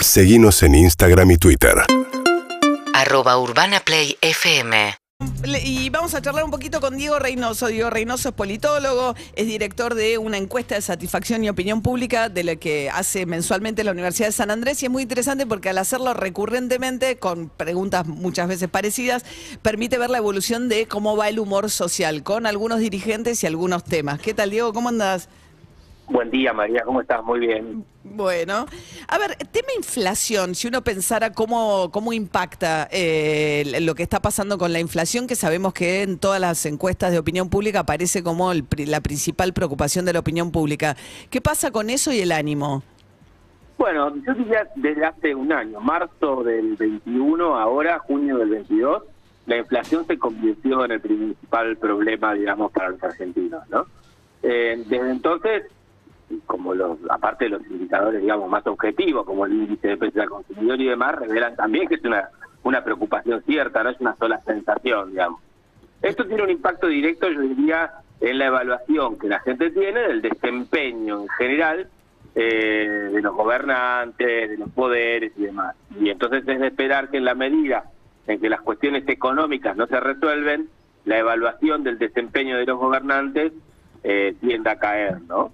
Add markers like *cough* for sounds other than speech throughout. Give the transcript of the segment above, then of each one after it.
Seguimos en Instagram y Twitter. arroba urbanaplayfm Le- Y vamos a charlar un poquito con Diego Reynoso. Diego Reynoso es politólogo, es director de una encuesta de satisfacción y opinión pública de la que hace mensualmente la Universidad de San Andrés y es muy interesante porque al hacerlo recurrentemente, con preguntas muchas veces parecidas, permite ver la evolución de cómo va el humor social con algunos dirigentes y algunos temas. ¿Qué tal, Diego? ¿Cómo andás? Buen día, María, ¿cómo estás? Muy bien. Bueno, a ver, tema inflación, si uno pensara cómo, cómo impacta eh, lo que está pasando con la inflación, que sabemos que en todas las encuestas de opinión pública aparece como el la principal preocupación de la opinión pública. ¿Qué pasa con eso y el ánimo? Bueno, yo diría desde hace un año, marzo del 21, ahora junio del 22, la inflación se convirtió en el principal problema, digamos, para los argentinos, ¿no? Eh, desde entonces, como los, aparte de los indicadores, digamos, más objetivos, como el índice de precio del consumidor y demás, revelan también que es una, una preocupación cierta, no es una sola sensación, digamos. Esto tiene un impacto directo, yo diría, en la evaluación que la gente tiene del desempeño en general eh, de los gobernantes, de los poderes y demás. Y entonces es de esperar que en la medida en que las cuestiones económicas no se resuelven, la evaluación del desempeño de los gobernantes eh, tienda a caer, ¿no?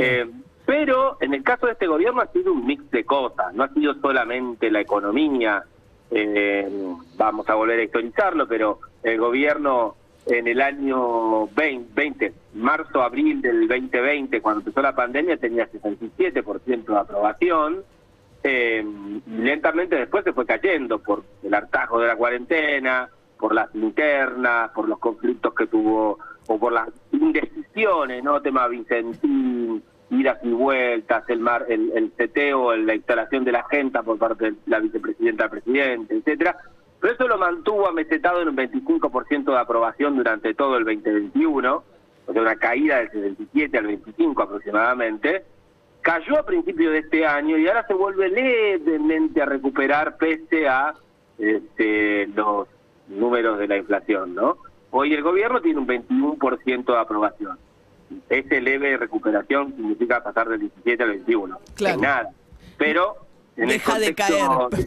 Eh, pero en el caso de este gobierno ha sido un mix de cosas, no ha sido solamente la economía, eh, vamos a volver a historizarlo, pero el gobierno en el año 20, 20, marzo, abril del 2020, cuando empezó la pandemia, tenía 67% de aprobación, eh, lentamente después se fue cayendo por el hartazgo de la cuarentena, por las internas, por los conflictos que tuvo, o por las indecisiones, ¿no? Tema Vicentín, idas y vueltas, el mar, el, el seteo, la instalación de la agenda por parte de la vicepresidenta presidente, etcétera. Pero eso lo mantuvo amesetado en un 25% de aprobación durante todo el 2021, o sea, una caída del 77 al 25 aproximadamente. Cayó a principios de este año y ahora se vuelve levemente a recuperar pese a este, los números de la inflación, ¿no? Hoy el gobierno tiene un 21% de aprobación. Ese leve recuperación significa pasar del 17 al 21. Claro. Nada. Pero en Deja el de contexto, caer.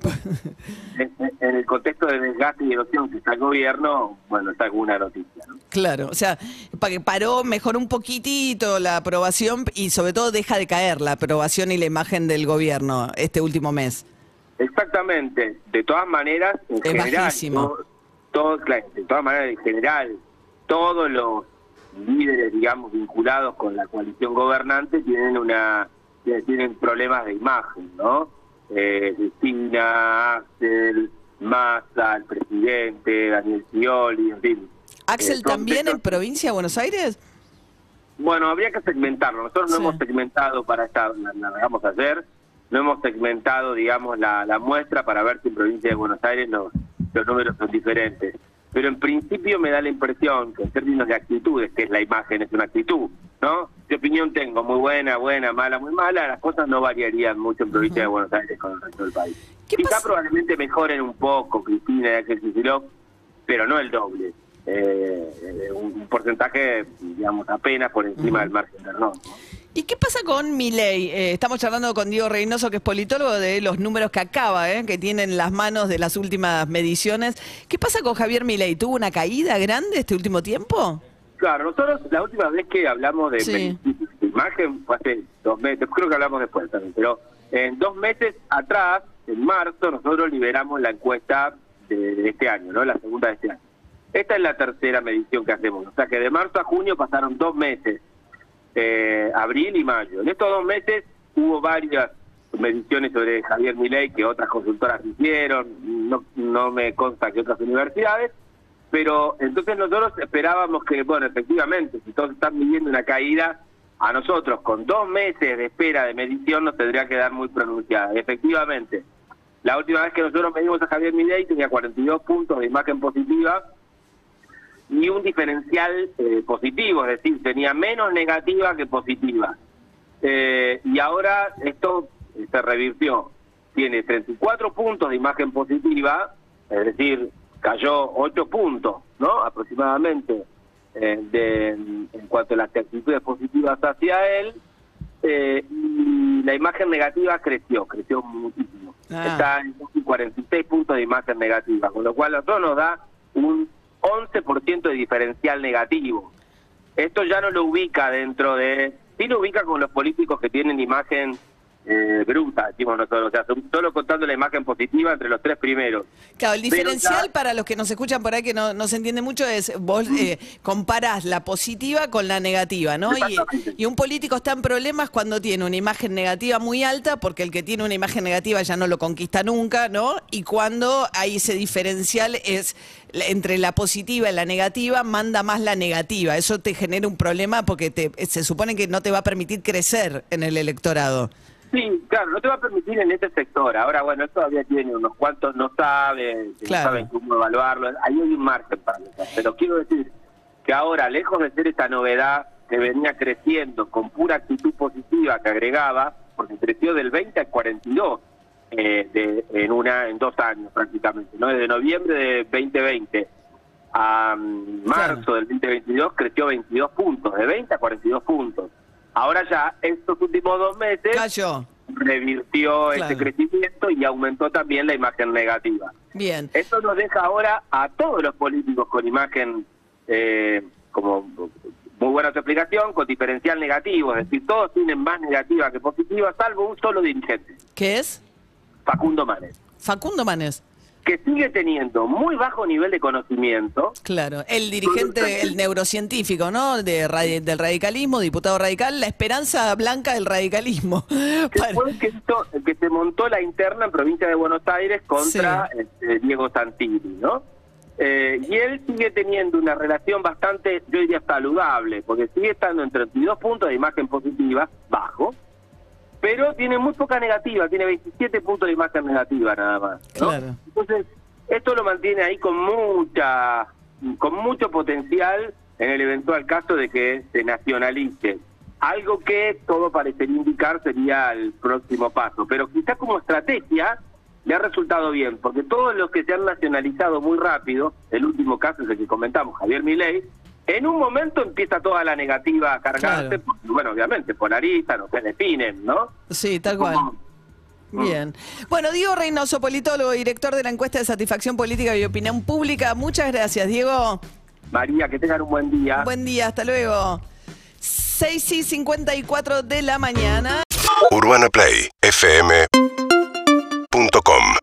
*laughs* en, en el contexto de desgaste y erosión que está el gobierno, bueno, está alguna noticia, ¿no? Claro, o sea, para que paró, mejoró un poquitito la aprobación y sobre todo deja de caer la aprobación y la imagen del gobierno este último mes. Exactamente. De todas maneras, en Es general, bajísimo. todo- todo, de todas maneras, en general, todos los líderes, digamos, vinculados con la coalición gobernante tienen una tienen problemas de imagen, ¿no? Eh, Cristina, Axel, Massa, el presidente, Daniel Scioli, en fin. Axel Eh, también en provincia de Buenos Aires. Bueno, habría que segmentarlo. Nosotros no Sí. hemos segmentado para esta, la, la vamos a hacer, no hemos segmentado, digamos, la, la muestra para ver si en provincia de Buenos Aires los, los números son diferentes. Pero en principio me da la impresión que en términos de actitudes, que es la imagen, es una actitud, ¿no? ¿Qué opinión tengo? Muy buena, buena, mala, muy mala. Las cosas no variarían mucho en provincia de Buenos Aires con el resto del país. ¿Qué Quizá pasa? probablemente mejoren un poco Cristina y Axel Kicillof, pero no el doble. Eh, eh, un, un porcentaje, digamos, apenas por encima del margen de error. ¿no? ¿Y qué pasa con Milei? Eh, estamos charlando con Diego Reynoso, que es politólogo, de los números que acaba, eh, que tiene en las manos de las últimas mediciones. ¿Qué pasa con Javier Milei? ¿Tuvo una caída grande este último tiempo? Claro, nosotros la última vez que hablamos de Sí. imagen fue hace dos meses, creo que hablamos después también, pero en dos meses atrás, en marzo, nosotros liberamos la encuesta de, de este año, ¿no? La segunda de este año. Esta es la tercera medición que hacemos, o sea que de marzo a junio pasaron dos meses, eh, abril y mayo. En estos dos meses hubo varias mediciones sobre Javier Milei que otras consultoras hicieron, no, no me consta que otras universidades, pero entonces nosotros esperábamos que, bueno, efectivamente, si todos están midiendo una caída, a nosotros con dos meses de espera de medición nos tendría que dar muy pronunciada. Efectivamente, la última vez que nosotros medimos a Javier Milei tenía 42 puntos de imagen positiva y un diferencial eh, positivo, es decir, tenía menos negativa que positiva. Eh, y ahora esto se revirtió. Tiene 34 puntos de imagen positiva, es decir, cayó 8 puntos, ¿no? Aproximadamente, eh, de, en cuanto a las actitudes positivas hacia él. eh, y la imagen negativa creció, creció muchísimo. Ah. está en casi 46 puntos de imagen negativa, con lo cual a nosotros nos da un 11% de diferencial negativo. Esto ya no lo ubica dentro de... Sí lo ubica con los políticos que tienen imagen eh, bruta, decimos nosotros, o sea, solo contando la imagen positiva entre los tres primeros. Claro, el diferencial para los que nos escuchan por ahí que no, no se entiende mucho es vos eh, comparás la positiva con la negativa, ¿no? Y, y un político está en problemas cuando tiene una imagen negativa muy alta, porque el que tiene una imagen negativa ya no lo conquista nunca, ¿no? Y cuando hay ese diferencial es entre la positiva y la negativa, manda más la negativa. Eso te genera un problema porque te, se supone que no te va a permitir crecer en el electorado. Sí, claro, no te va a permitir en este sector. Ahora, bueno, todavía tiene unos cuantos, no sabe, que Claro. no saben cómo evaluarlo. Ahí hay un margen para eso. Pero quiero decir que ahora, lejos de ser esta novedad que venía creciendo con pura actitud positiva que agregaba, porque creció del 20 al 42 eh, de, en una en dos años prácticamente, ¿no? Desde noviembre de 2020 a mm, marzo del 2022 creció 22 puntos, de 20 a 42 puntos. Ahora ya, estos últimos dos meses Cayó. revirtió Claro. ese crecimiento y aumentó también la imagen negativa. Bien. Esto nos deja ahora a todos los políticos con imagen, eh, como muy buena tu explicación, con diferencial negativo, es decir, todos tienen más negativa que positiva, salvo un solo dirigente, ¿Qué es? Facundo Manes, Facundo Manes. Que sigue teniendo muy bajo nivel de conocimiento, Claro, el dirigente, el neurocientífico, ¿no? De del radicalismo, diputado radical, la esperanza blanca del radicalismo. *laughs* el que, el que se montó la interna en provincia de Buenos Aires contra este, Diego Santilli, ¿no? Eh, y él sigue teniendo una relación bastante, yo diría, saludable, porque sigue estando en 32 puntos de imagen positiva, bajo, pero tiene muy poca negativa, tiene 27 puntos de imagen negativa nada más. ¿no? Claro. Entonces, esto lo mantiene ahí con mucha, con mucho potencial en el eventual caso de que se nacionalice. Algo que todo parecería indicar sería el próximo paso. Pero quizás como estrategia le ha resultado bien, porque todos los que se han nacionalizado muy rápido, el último caso es el que comentamos, Javier Milei, en un momento empieza toda la negativa a cargarse, Claro. porque, bueno, obviamente polarizan o se definen, ¿no? Sí, tal cual. Como- Bien. Bueno, Diego Reynoso, politólogo, director de la encuesta de satisfacción política y opinión pública. Muchas gracias, Diego. María, que tengan un buen día. Buen día, hasta luego. 6 y 54 de la mañana. UrbanaPlayFM.com